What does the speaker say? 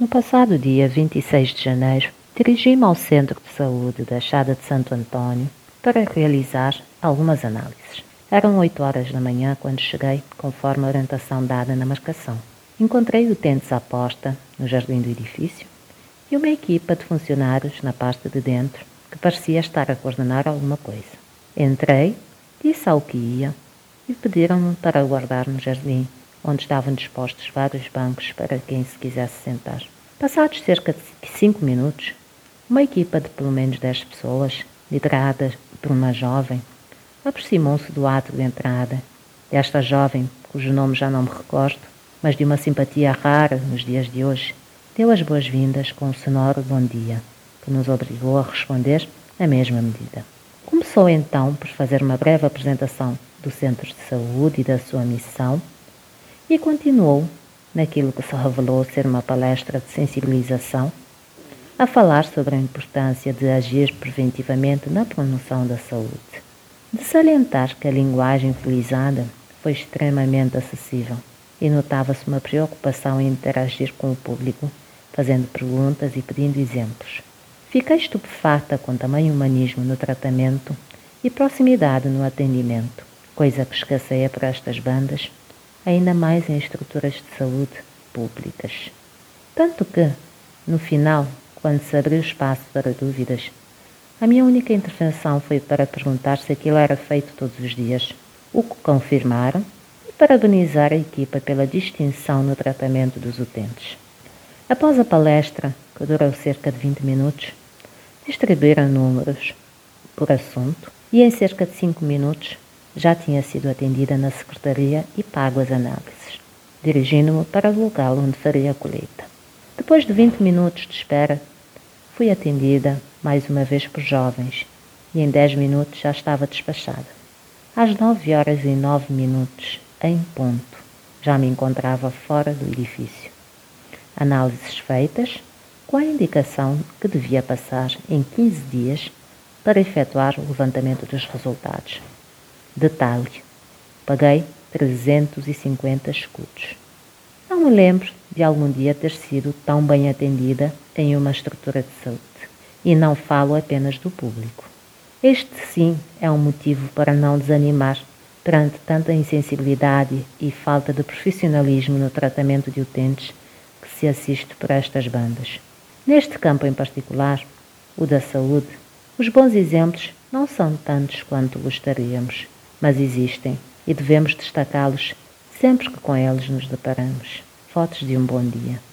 No passado dia 26 de janeiro, dirigi-me ao Centro de Saúde da Chada de Santo Antônio para realizar algumas análises. Eram 8 horas da manhã quando cheguei, conforme a orientação dada na marcação. Encontrei utentes à posta no jardim do edifício e uma equipa de funcionários na parte de dentro que parecia estar a coordenar alguma coisa. Entrei, disse ao que ia e pediram-me para aguardar no jardim onde estavam dispostos vários bancos para quem se quisesse sentar. Passados cerca de cinco minutos, uma equipa de pelo menos dez pessoas, liderada por uma jovem, aproximou-se do ato de entrada. Esta jovem, cujo nome já não me recordo, mas de uma simpatia rara nos dias de hoje, deu as boas-vindas com um sonoro bom dia, que nos obrigou a responder na mesma medida. Começou então por fazer uma breve apresentação do centro de saúde e da sua missão e continuou, naquilo que se revelou ser uma palestra de sensibilização, a falar sobre a importância de agir preventivamente na promoção da saúde. De salientar que a linguagem utilizada foi extremamente acessível e notava-se uma preocupação em interagir com o público, fazendo perguntas e pedindo exemplos. Fiquei estupefata com tamanho humanismo no tratamento e proximidade no atendimento, coisa que escasseia para estas bandas ainda mais em estruturas de saúde públicas. Tanto que, no final, quando se abriu espaço para dúvidas, a minha única intervenção foi para perguntar se aquilo era feito todos os dias, o que confirmaram, e parabenizar a equipa pela distinção no tratamento dos utentes. Após a palestra, que durou cerca de 20 minutos, distribuíram números por assunto e em cerca de 5 minutos já tinha sido atendida na secretaria e pago as análises, dirigindo-me para o local onde faria a colheita. Depois de 20 minutos de espera, fui atendida mais uma vez por jovens e em 10 minutos já estava despachada. Às 9 horas e 9 minutos, em ponto, já me encontrava fora do edifício. Análises feitas, com a indicação que devia passar em 15 dias para efetuar o levantamento dos resultados. Detalhe: paguei 350 escudos. Não me lembro de algum dia ter sido tão bem atendida em uma estrutura de saúde. E não falo apenas do público. Este sim é um motivo para não desanimar perante tanta insensibilidade e falta de profissionalismo no tratamento de utentes que se assiste por estas bandas. Neste campo em particular, o da saúde, os bons exemplos não são tantos quanto gostaríamos mas existem e devemos destacá-los sempre que com eles nos deparamos. Fotos de um bom dia.